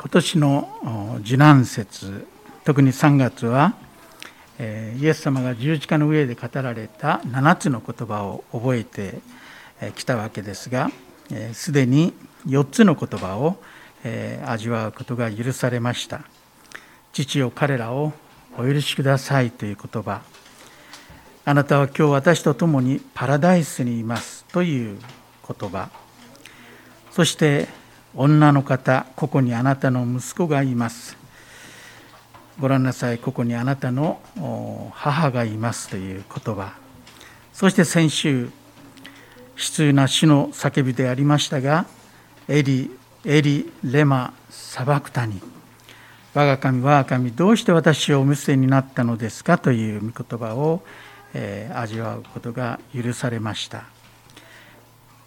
今年の受難節特に3月はイエス様が十字架の上で語られた7つの言葉を覚えてきたわけですがすでに4つの言葉を味わうことが許されました。父よ彼らをお許しくださいという言葉。あなたは今日私と共にパラダイスにいますという言葉。そして女の方ここにあなたの息子がいます。ご覧なさいここにあなたの母がいますという言葉。そして先週悲痛な死の叫びでありましたがエリエリレマサバクタニ我が神我が神どうして私をお見せになったのですかという御言葉を、えー、味わうことが許されました。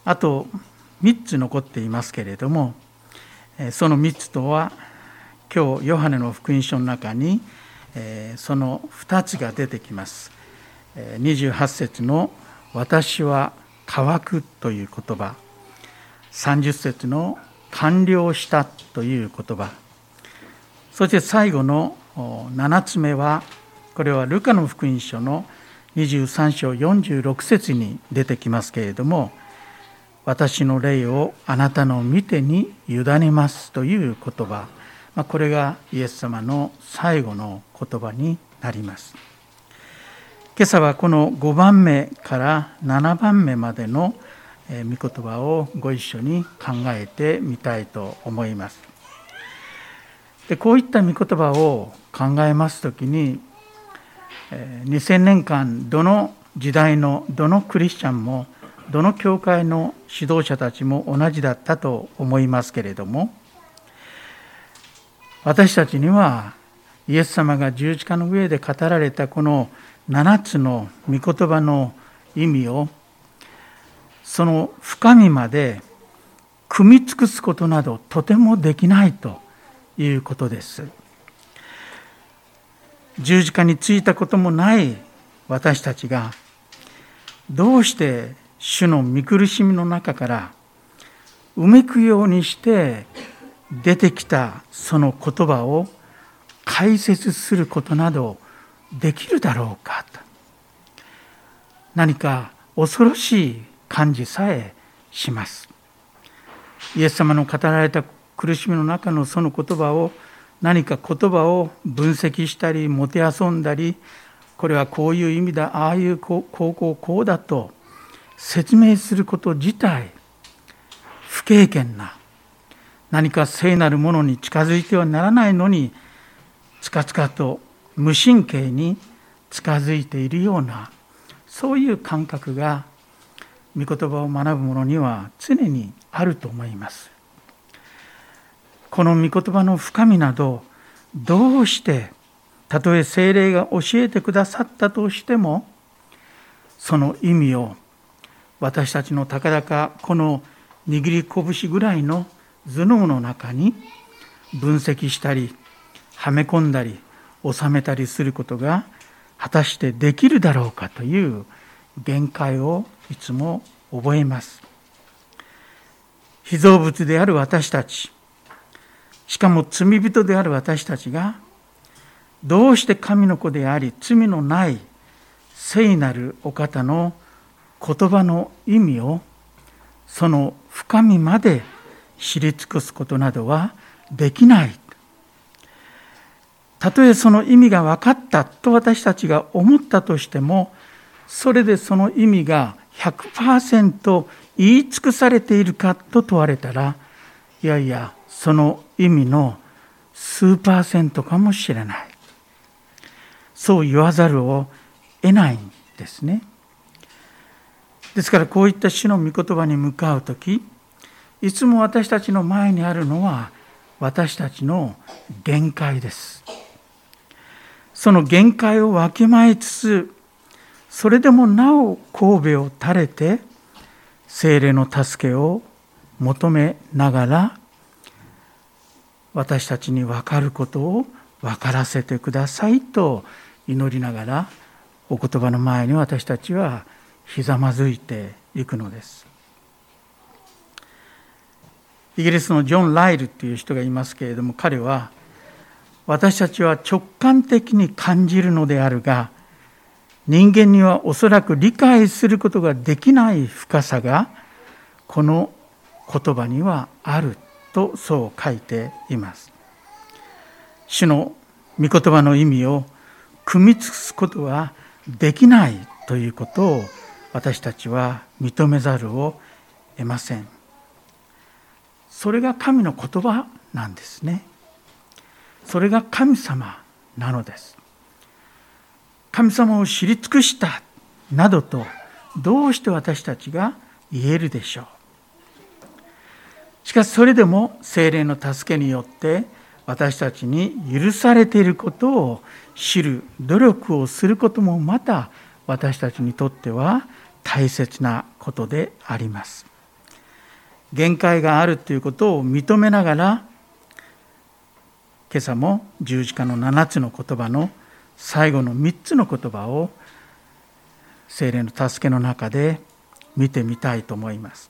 あと3つ残っていますけれどもその3つとは今日ヨハネの福音書の中にその2つが出てきます。28節の「私は乾く」という言葉。30節の「完了した」という言葉。そして最後の7つ目はこれはルカの福音書の23章46節に出てきますけれども私の霊をあなたの見てに委ねますという言葉。まこれがイエス様の最後の言葉になります。今朝はこの5番目から7番目までの御言葉をご一緒に考えてみたいと思います。でこういった御言葉を考えます時に2000年間どの時代のどのクリスチャンもどの教会の指導者たちも同じだったと思いますけれども私たちにはイエス様が十字架の上で語られたこの7つの御言葉の意味をその深みまで組み尽くすことなどとてもできないということです。十字架についたこともない私たちがどうして主の見苦しみの中からうめくようにして出てきたその言葉を解説することなどできるだろうか。と何か恐ろしい感じさえします。イエス様の語られた苦しみの中のその言葉を何か言葉を分析したりもてあそんだりこれはこういう意味だああいうこうこうこうこうだと説明すること自体不経験な何か聖なるものに近づいてはならないのにつかつかと無神経に近づいているようなそういう感覚が御言葉を学ぶ者には常にあると思います。この御言葉の深みなどどうしてたとえ精霊が教えてくださったとしてもその意味を私たちのたかだかこの握り拳ぐらいの頭脳の中に分析したりはめ込んだり収めたりすることが果たしてできるだろうかという限界をいつも覚えます。被造物である私たちしかも罪人である私たちがどうして神の子であり罪のない聖なるお方の言葉の意味をその深みまで知り尽くすことなどはできないたとえその意味が分かったと私たちが思ったとしてもそれでその意味が100%言い尽くされているかと問われたらいやいやその意味の数パーセントかもしれないそう言わざるを得ないんですね。ですからこういった主の御言葉に向かう時いつも私たちの前にあるのは私たちの限界です。その限界をわきまえつつそれでもなお神戸を垂れて精霊の助けを求めながら私たちに分かることを分からせてくださいと祈りながらお言葉の前に私たちはひざまずいていくのですイギリスのジョン・ライルっていう人がいますけれども彼は私たちは直感的に感じるのであるが人間にはおそらく理解することができない深さがこの言葉にはあるとそう書いています。主の御言葉の意味を組み尽くすことはできないということを私たちは認めざるを得ません。それが神の言葉なんですね。それが神様なのです。神様を知り尽くしたなどとどうして私たちが言えるでしょう。しかしそれでも精霊の助けによって私たちに許されていることを知る努力をすることもまた私たちにとっては大切なことであります。限界があるということを認めながら今朝も十字架の7つの言葉の最後の3つの言葉を精霊の助けの中で見てみたいと思います。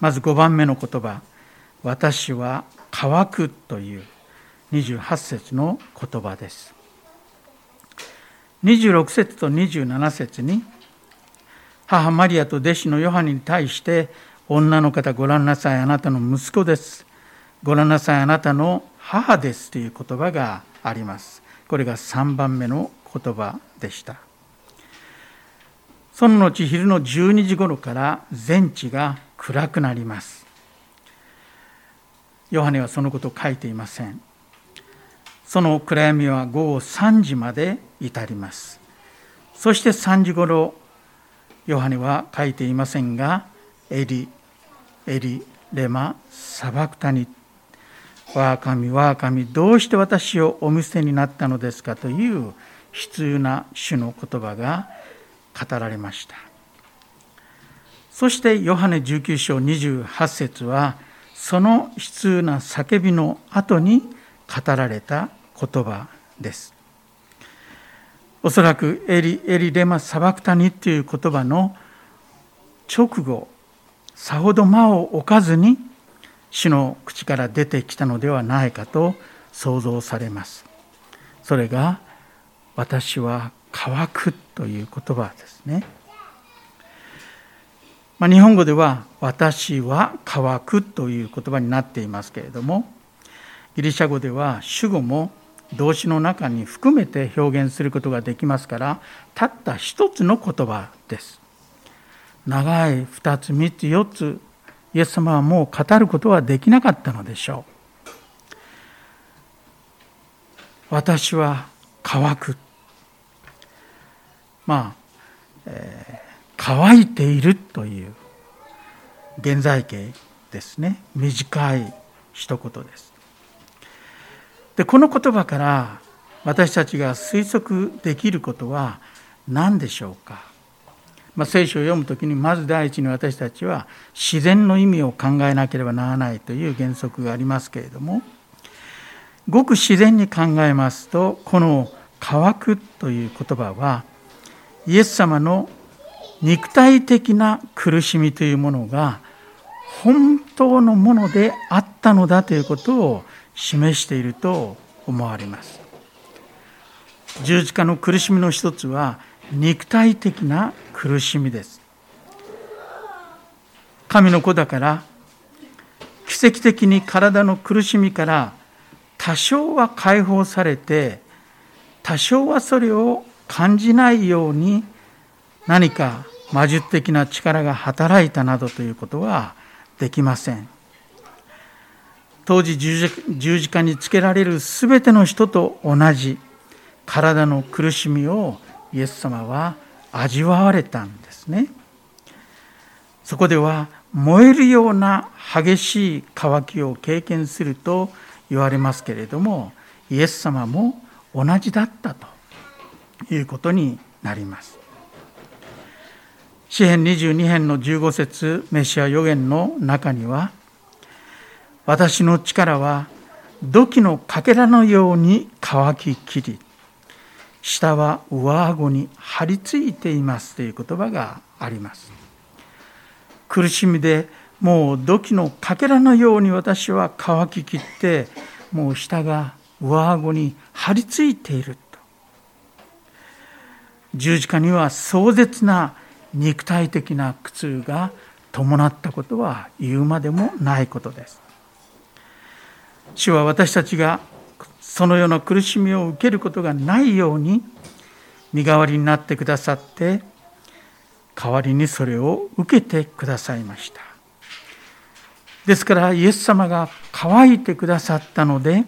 まず5番目の言葉「私は乾く」という28節の言葉です。26節と27節に母マリアと弟子のヨハネに対して女の方ご覧なさいあなたの息子です。ご覧なさいあなたの母ですという言葉があります。これが3番目の言葉でした。その後昼の12時頃から全地が暗くなります。ヨハネはそのことを書いていません。その暗闇は午後3時まで至ります。そして3時ごろヨハネは書いていませんがエリエリレマサバクタニ我が神我が神どうして私をお見捨てになったのですかという悲痛な主の言葉が語られましたそしてヨハネ19章28節はその悲痛な叫びの後に語られた言葉です。おそらくエリ・エリ・レマ・サバクタニという言葉の直後、さほど間を置かずに主の口から出てきたのではないかと想像されます。それが私は乾くという言葉ですね。まあ、日本語では私は乾くという言葉になっていますけれどもギリシャ語では主語も動詞の中に含めて表現することができますからたった一つの言葉です。長い2つ3つ4つイエス様はもう語ることはできなかったのでしょう。私は乾く。まあ、えー、乾いているという現在形ですね。短い一言です。でこの言葉から私たちが推測できることは何でしょうか、まあ、聖書を読む時にまず第一に私たちは自然の意味を考えなければならないという原則がありますけれどもごく自然に考えますとこの「乾く」という言葉はイエス様の肉体的な苦しみというものが本当のものであったのだということを示していると思われます。十字架の苦しみの一つは肉体的な苦しみです。神の子だから奇跡的に体の苦しみから多少は解放されて多少はそれを感じないように何か魔術的な力が働いたなどということはできません。当時十字架につけられる全ての人と同じ体の苦しみをイエス様は味わわれたんですね。そこでは燃えるような激しい渇きを経験すると言われますけれどもイエス様も同じだったということになります。詩編22編の15節メシア予言の中には私の力は土器のかけらのように乾ききり下は上顎に張り付いていますという言葉があります。苦しみでもう土器のかけらのように私は乾ききってもう下が上顎に張り付いていると。十字架には壮絶な肉体的な苦痛が伴ったことは言うまでもないことです。主は私たちがそのような苦しみを受けることがないように身代わりになってくださって代わりにそれを受けてくださいました。ですからイエス様が乾いてくださったので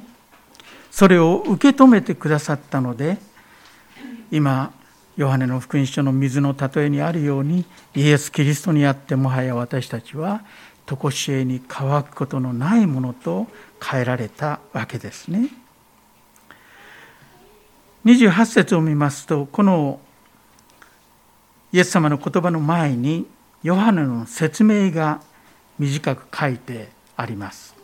それを受け止めてくださったので今ヨハネの福音書の水の例えにあるようにイエス・キリストにあってもはや私たちは常しえに乾くことのないものと変えられたわけですね。28節を見ますとこのイエス様の言葉の前にヨハネの説明が短く書いてあります。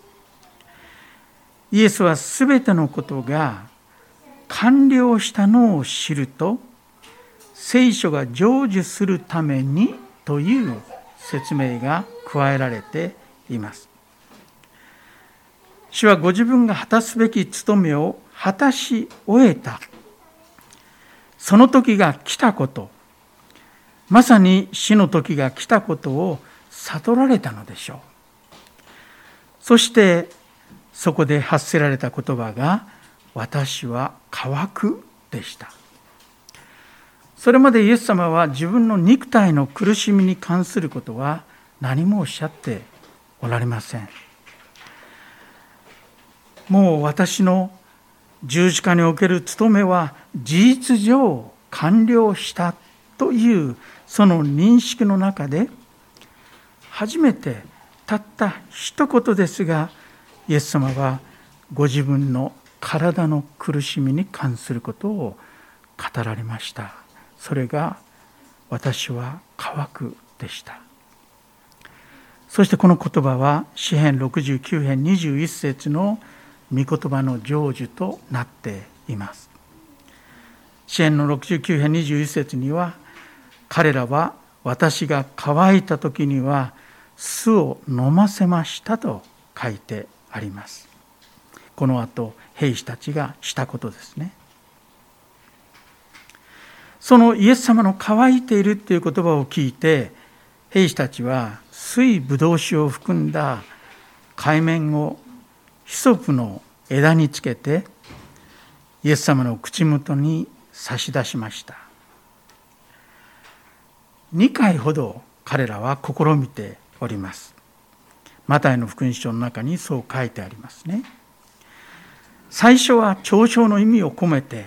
イエスはすべてのことが完了したのを知ると聖書が成就するためにという説明が加えられています。主はご自分が果たすべき務めを果たし終えた。その時が来たこと、まさに死の時が来たことを悟られたのでしょう。そしてそこで発せられた言葉が「私は乾く」でした。それまでイエス様は自分の肉体の苦しみに関することは何もおっしゃっておられません。もう私の十字架における務めは事実上完了したというその認識の中で初めてたった一言ですがイエス様はご自分の体の苦しみに関することを語られました。それが私は乾くでしたそしてこの言葉は詩編69編21節の御言葉の成就となっています。詩編の69編21節には彼らは私が乾いた時には酢を飲ませましたと書いてあります。この後兵士たちがしたことですね。そのイエス様の乾いているっていう言葉を聞いて兵士たちは水ぶどう酒を含んだ海面をヒソプの枝につけてイエス様の口元に差し出しました。2回ほど彼らは試みております。マタイの福音書の中にそう書いてありますね。最初は嘲笑の意味を込めて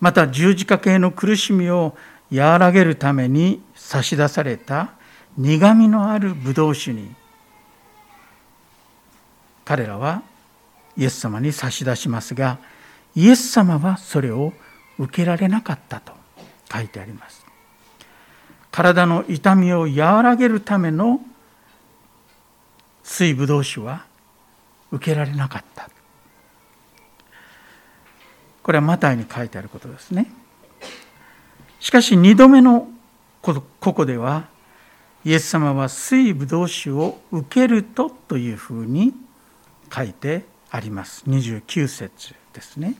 また十字架系の苦しみを和らげるために差し出された苦みのあるブドウ酒に彼らはイエス様に差し出しますがイエス様はそれを受けられなかったと書いてあります。体の痛みを和らげるための水ぶどう酒は受けられなかった。これはマタイに書いてあることですね。しかし2度目のここではイエス様は水ぶどう酒を受けるとというふうに書いてあります。29節ですね。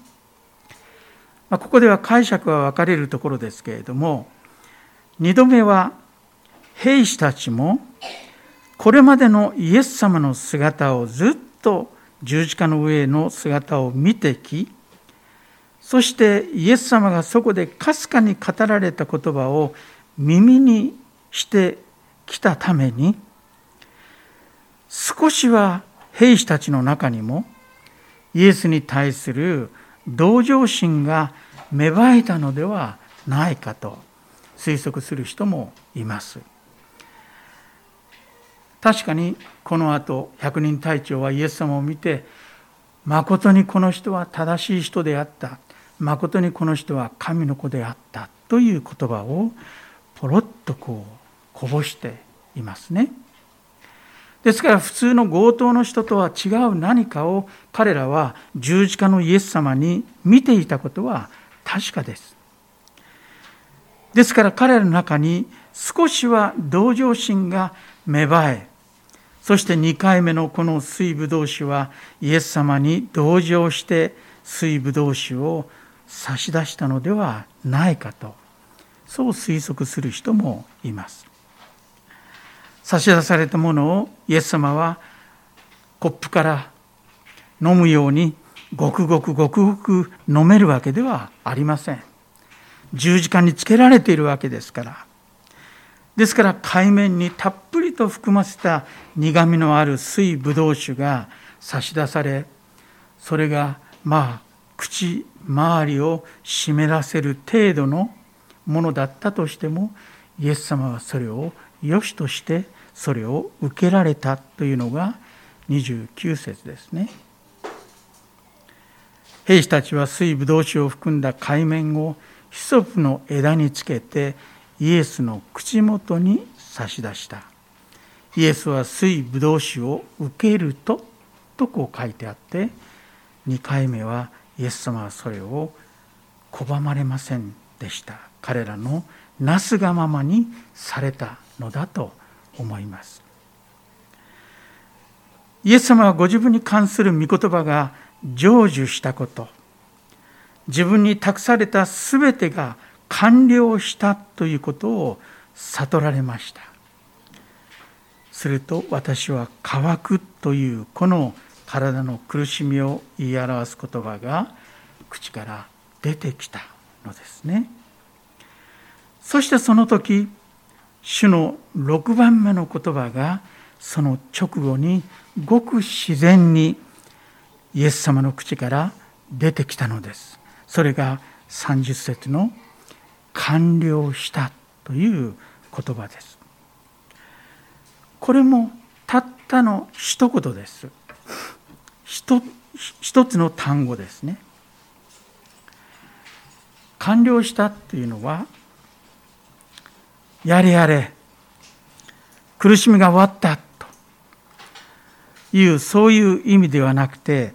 まここでは解釈は分かれるところですけれども2度目は兵士たちもこれまでのイエス様の姿をずっと十字架の上の姿を見てきそしてイエス様がそこでかすかに語られた言葉を耳にしてきたために少しは兵士たちの中にもイエスに対する同情心が芽生えたのではないかと推測する人もいます。確かにこの後百人隊長はイエス様を見て誠にこの人は正しい人であった誠にこの人は神の子であったという言葉をポロッとこうこぼしていますね。ですから普通の強盗の人とは違う何かを彼らは十字架のイエス様に見ていたことは確かです。ですから彼らの中に少しは同情心が芽生えそして2回目のこの水ぶどう酒はイエス様に同情して水ぶどう酒を差し出したのではないかとそう推測する人もいます差し出されたものをイエス様はコップから飲むようにごくごくごくごく飲めるわけではありません。十字架につけられているわけですから。ですから海面にたっぷりと含ませた苦みのある水ぶどう酒が差し出されそれがまあ口周りを湿らせる程度のものだったとしてもイエス様はそれを良しとしてそれを受けられたというのが29節ですね。兵士たちは水ぶどう酒を含んだ海面をヒソプの枝につけてイエスの口元に差し出したイエスは水ぶどう酒を受けるととこう書いてあって2回目はイエス様はそれを拒まれませんでした彼らのなすがままにされたのだと思います。イエス様はご自分に関する御言葉が成就したこと自分に託された全てが完了したということを悟られました。すると私は乾くというこの体の苦しみを言い表す言葉が口から出てきたのですね。そしてその時主の6番目の言葉がその直後にごく自然にイエス様の口から出てきたのです。それが30節の完了したという言葉です。これもたったの一言です。一つの単語ですね。完了したっていうのはやれやれ苦しみが終わったというそういう意味ではなくて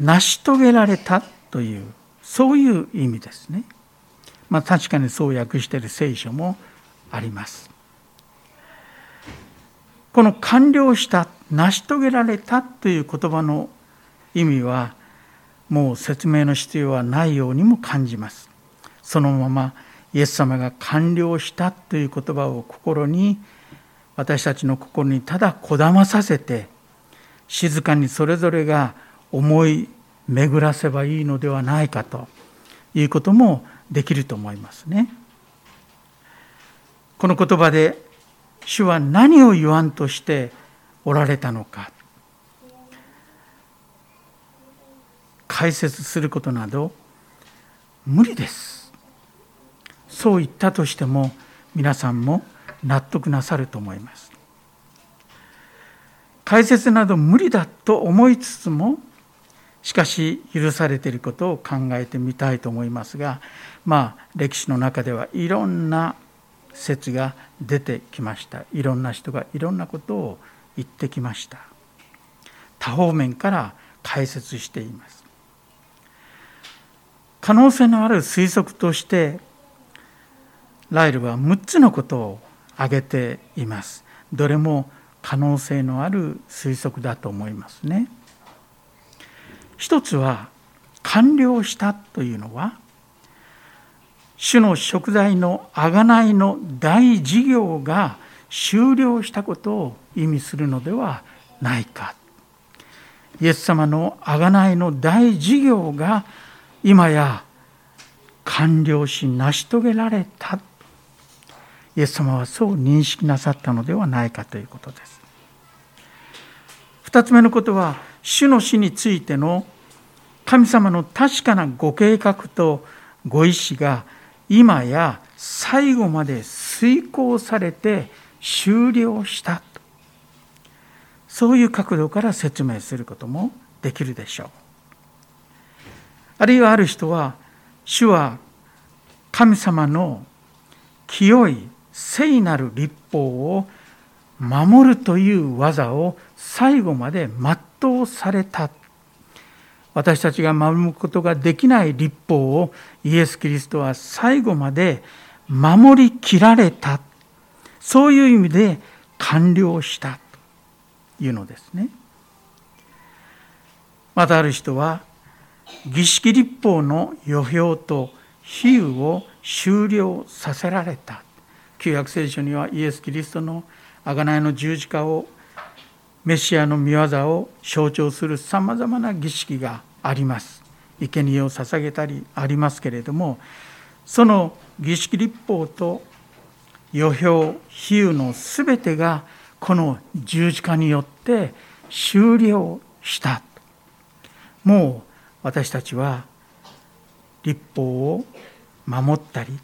成し遂げられたというそういう意味ですね。まあ、確かにそう訳している聖書もあります。この完了した成し遂げられたという言葉の意味はもう説明の必要はないようにも感じます。そのままイエス様が完了したという言葉を心に私たちの心にただこだまさせて静かにそれぞれが思い巡らせばいいのではないかということもできると思いますね。この言葉で主は何を言わんとしておられたのか解説することなど無理です。そう言ったとしても皆さんも納得なさると思います。解説など無理だと思いつつもしかし許されていることを考えてみたいと思いますがまあ歴史の中ではいろんな説が出てきました。いろんな人がいろんなことを言ってきました。多方面から解説しています。可能性のある推測としてライルは6つのことを挙げています。どれも可能性のある推測だと思いますね。一つは完了したというのは主の食材の贖いの大事業が終了したことを意味するのではないか。イエス様の贖いの大事業が今や完了し成し遂げられた。イエス様はそう認識なさったのではないかということです。二つ目のことは主の死についての神様の確かなご計画とご意志が今や最後まで遂行されて終了したそういう角度から説明することもできるでしょう。あるいはある人は主は神様の清い聖なる立法を守るという技を最後まで全うされた。私たちが守ることができない立法をイエス・キリストは最後まで守りきられた。そういう意味で完了したというのですね。またある人は儀式立法の予表と比喩を終了させられた。旧約聖書にはイエス・キリストの贖いの十字架をメシアの御業を象徴するさまざまな儀式があります。生贄を捧げたりありますけれどもその儀式立法と予表比喩の全てがこの十字架によって終了したもう私たちは立法を守ったり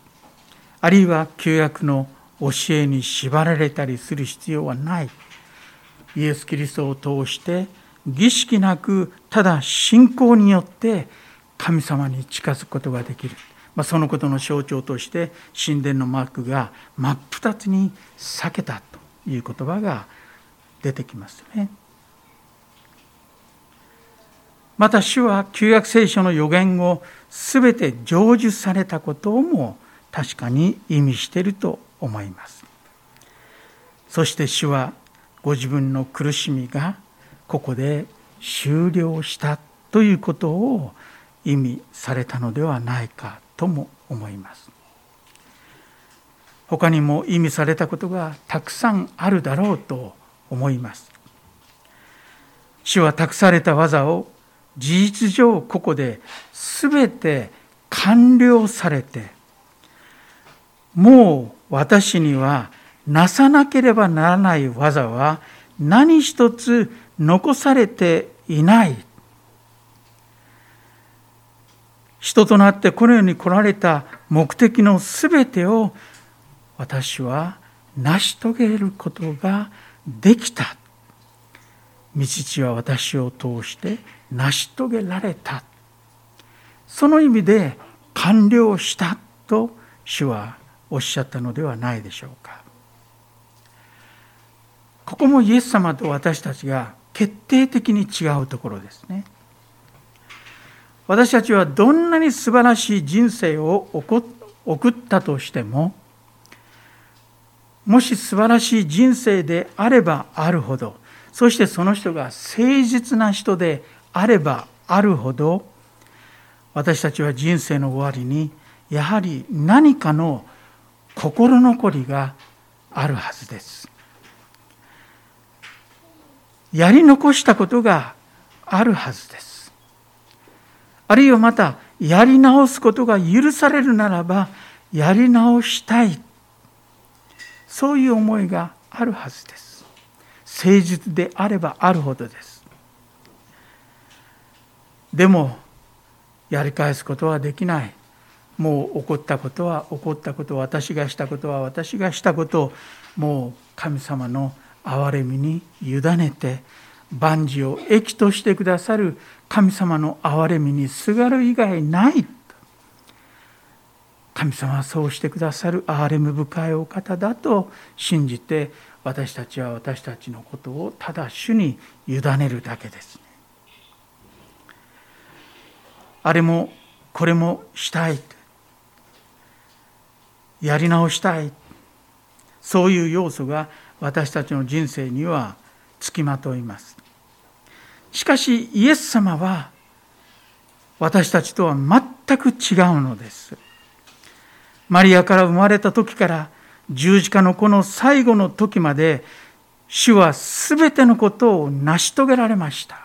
あるいは旧約の教えに縛られたりする必要はないイエス・キリストを通して儀式なくただ信仰によって神様に近づくことができる、まあ、そのことの象徴として神殿のマークが真っ二つに裂けたという言葉が出てきますね。また主は旧約聖書の予言を全て成就されたことをも確かに意味していると思います。そして主はご自分の苦しみがここで終了したということを意味されたのではないかとも思います。他にも意味されたことがたくさんあるだろうと思います。主は託された技を事実上ここで全て完了されてもう私にはなさなければならない技は何一つ残されていない。人となってこの世に来られた目的のすべてを私は成し遂げることができた。道父は私を通して成し遂げられた。その意味で完了したと主はおっしゃったのではないでしょうか。ここもイエス様と私たちが決定的に違うところですね。私たちはどんなに素晴らしい人生を送ったとしてももし素晴らしい人生であればあるほどそしてその人が誠実な人であればあるほど私たちは人生の終わりにやはり何かの心残りがあるはずです。やり残したことがあるはずです。あるいはまたやり直すことが許されるならばやり直したいそういう思いがあるはずです。誠実であればあるほどです。でもやり返すことはできないもう起こったことは起こったこと私がしたことは私がしたことをもう神様の憐れみに委ねて万事を益としてくださる神様の憐れみにすがる以外ない神様はそうしてくださる憐れみ深いお方だと信じて私たちは私たちのことをただ主に委ねるだけです。あれもこれもしたいやり直したい。そういう要素が私たちの人生にはつきまといます。しかしイエス様は私たちとは全く違うのです。マリアから生まれた時から十字架のこの最後の時まで主は全てのことを成し遂げられました。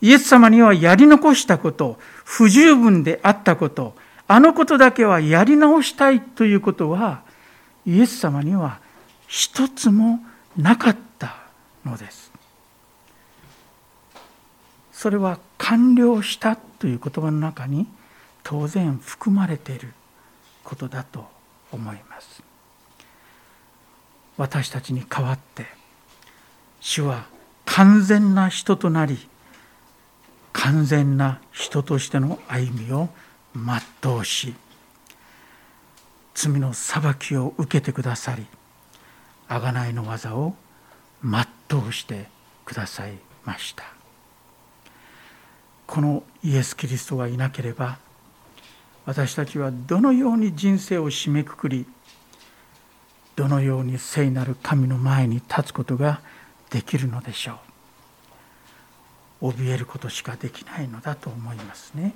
イエス様にはやり残したこと、不十分であったこと、あのことだけはやり直したいということは、イエス様には一つもなかったのです。それは完了したという言葉の中に当然含まれていることだと思います。私たちに代わって主は完全な人となり完全な人としての歩みを全うし罪の裁きを受けてくださり贖いの技を全うしてくださいました。このイエス・キリストがいなければ私たちはどのように人生を締めくくりどのように聖なる神の前に立つことができるのでしょう。怯えることしかできないのだと思いますね。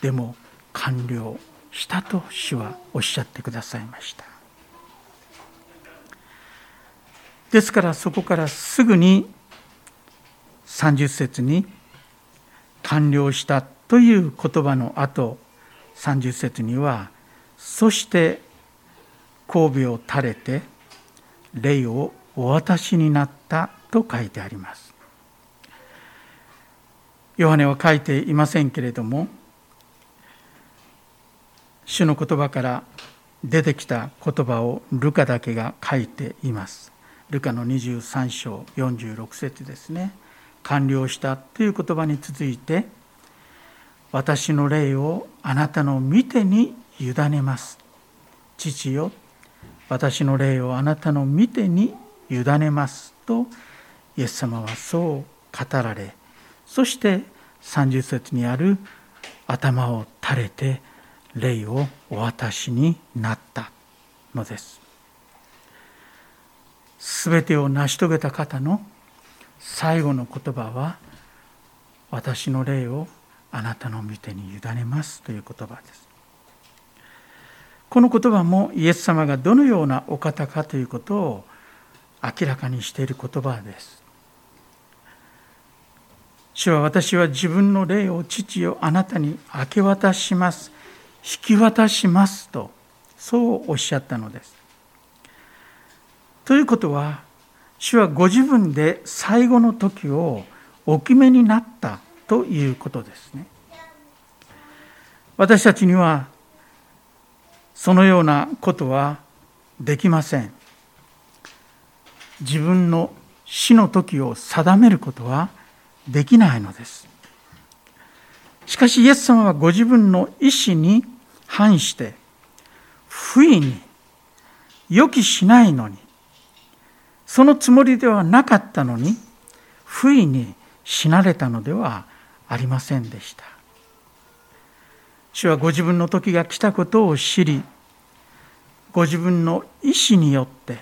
でも完了したと主はおっしゃってくださいました。ですからそこからすぐに30節に完了したという言葉の後30節にはそして神戸を垂れて霊をお渡しになったと書いてあります。ヨハネは書いていませんけれども主の言葉から出てきた言葉をルカだけが書いています。ルカの23章46節ですね。完了したという言葉に続いて私の霊をあなたの見てに委ねます。父よ私の霊をあなたの見てに委ねます。とイエス様はそう語られそして30節にある頭を垂れて霊をお渡しになったのです。すべてを成し遂げた方の最後の言葉は私の霊をあなたの御手に委ねますという言葉です。この言葉もイエス様がどのようなお方かということを明らかにしている言葉です。主は私は自分の霊を父をあなたに明け渡します。引き渡しますとそうおっしゃったのです。ということは主はご自分で最後の時をお決めになったということですね。私たちにはそのようなことはできません。自分の死の時を定めることはできないのです。しかしイエス様はご自分の意志に反して不意に予期しないのにそのつもりではなかったのに不意に死なれたのではありませんでした。主はご自分の時が来たことを知りご自分の意志によって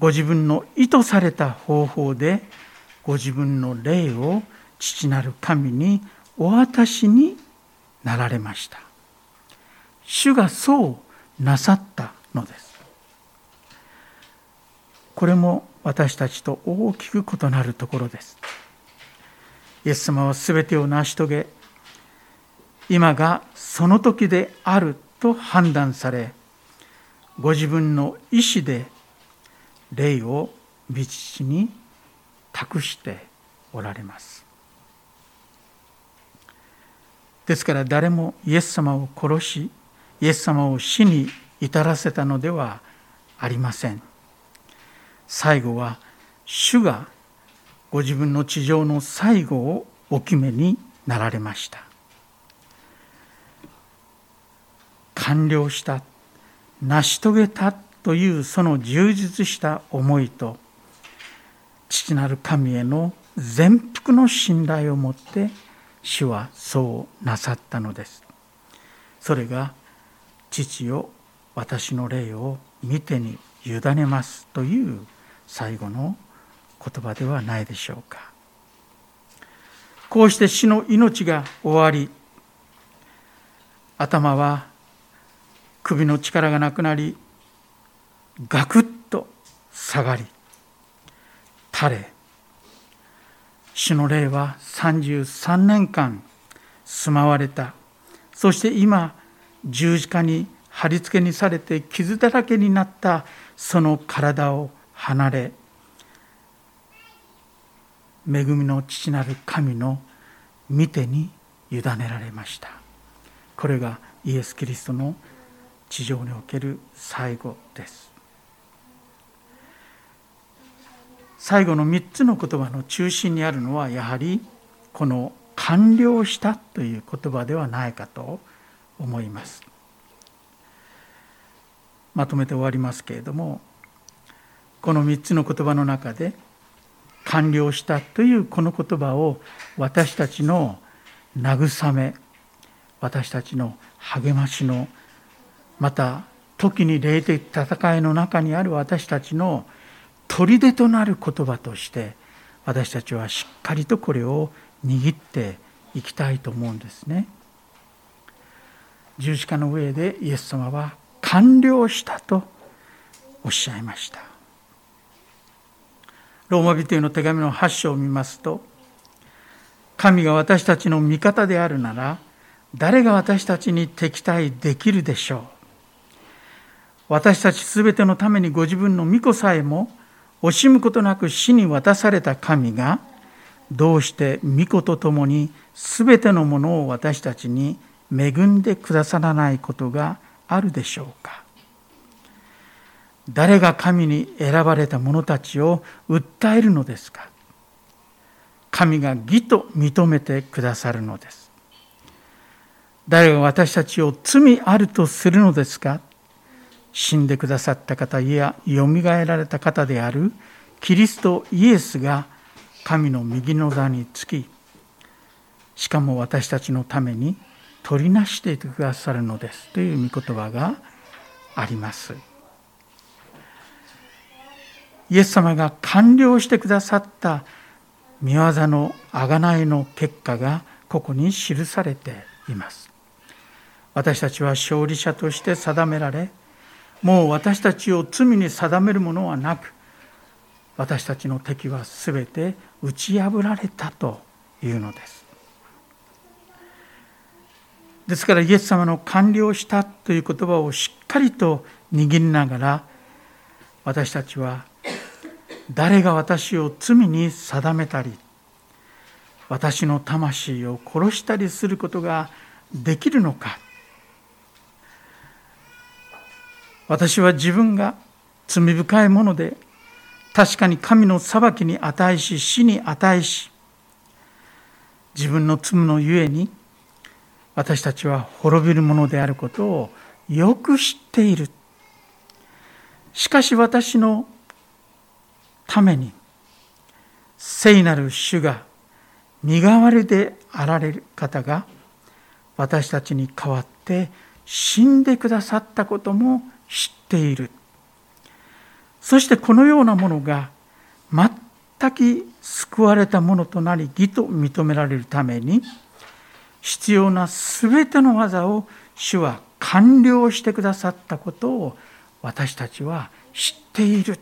ご自分の意図された方法でご自分の霊を父なる神にお渡しになられました。主がそうなさったのです。これも私たちと大きく異なるところです。イエス様は全てを成し遂げ今がその時であると判断されご自分の意志で霊を道父に託しておられます。ですから誰もイエス様を殺しイエス様を死に至らせたのではありません。最後は主がご自分の地上の最後をお決めになられました。完了した成し遂げたというその充実した思いと父なる神への全幅の信頼を持って主はそうなさったのです。それが父よ私の霊を見てに委ねますという最後の言葉ではないでしょうか。こうして死の命が終わり頭は首の力がなくなりガクッと下がり垂れ主の霊は33年間住まわれた。そして今十字架に貼り付けにされて傷だらけになったその体を離れ恵みの父なる神の御手に委ねられました。これがイエス・キリストの地上における最後です。最後の3つの言葉の中心にあるのはやはりこの「完了した」という言葉ではないかと思います。まとめて終わりますけれどもこの3つの言葉の中で完了したというこの言葉を私たちの慰め私たちの励ましのまた時に霊的戦いの中にある私たちの砦となる言葉として私たちはしっかりとこれを握っていきたいと思うんですね。十字架の上でイエス様は完了したとおっしゃいました。ローマ人への手紙の8章を見ますと神が私たちの味方であるなら誰が私たちに敵対できるでしょう私たちすべてのためにご自分の御子さえも惜しむことなく死に渡された神がどうして御子と共にすべてのものを私たちに恵んでくださらないことがあるでしょうか。誰が神に選ばれた者たちを訴えるのですか。神が義と認めてくださるのです。誰が私たちを罪あるとするのですか。死んでくださった方やよみがえられた方であるキリストイエスが神の右の座につきしかも私たちのために取りなしていてくださるのですという御言葉があります。イエス様が完了してくださった御業の贖いの結果がここに記されています。私たちは勝利者として定められもう私たちを罪に定めるものはなく私たちの敵は全て打ち破られたというのです。ですからイエス様の完了したという言葉をしっかりと握りながら私たちは誰が私を罪に定めたり私の魂を殺したりすることができるのか私は自分が罪深いもので確かに神の裁きに値し死に値し自分の罪のゆえに私たちは滅びるものであることをよく知っている。しかし私のために聖なる主が身代わりであられる方が私たちに代わって死んでくださったことも知っているそしてこのようなものが全く救われたものとなり義と認められるために必要な全ての技を主は完了してくださったことを私たちは知っている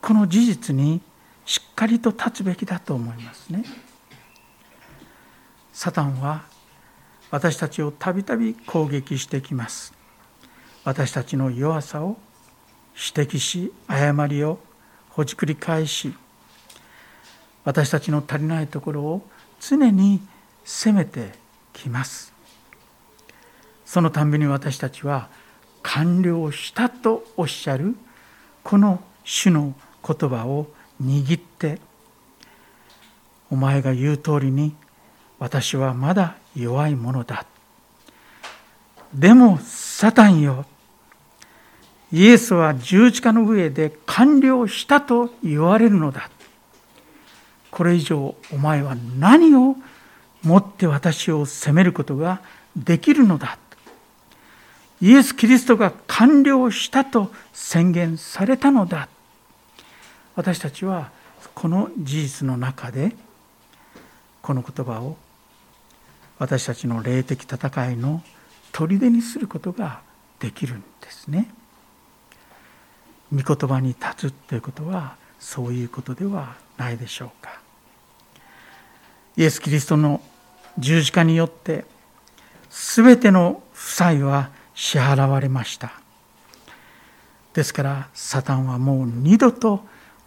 この事実にしっかりと立つべきだと思いますね。サタンは私たちをたびたび攻撃してきます。私たちの弱さを指摘し誤りをほじくり返し私たちの足りないところを常に責めてきます。そのたんびに私たちは完了したとおっしゃるこの主の言葉を握ってお前が言う通りに私はまだ弱いものだ。でもサタンよイエスは十字架の上で完了したと言われるのだ。これ以上お前は何をもって私を責めることができるのだ。イエス・キリストが完了したと宣言されたのだ。私たちはこの事実の中でこの言葉を私たちの霊的戦いの砦にすることができるんですね。御言葉に立つということはそういうことではないでしょうか。イエス・キリストの十字架によって全ての負債は支払われました。ですからサタンはもう二度と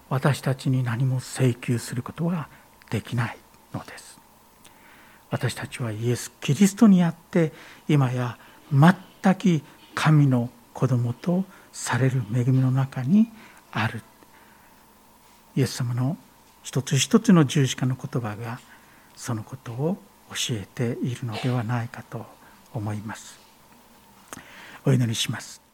私たちに何も請求することはできないのです私たちはイエス・キリストにあって今や全く神の子供とされる恵みの中にある。イエス様の一つ一つの十字架の言葉がそのことを教えているのではないかと思います。お祈りします。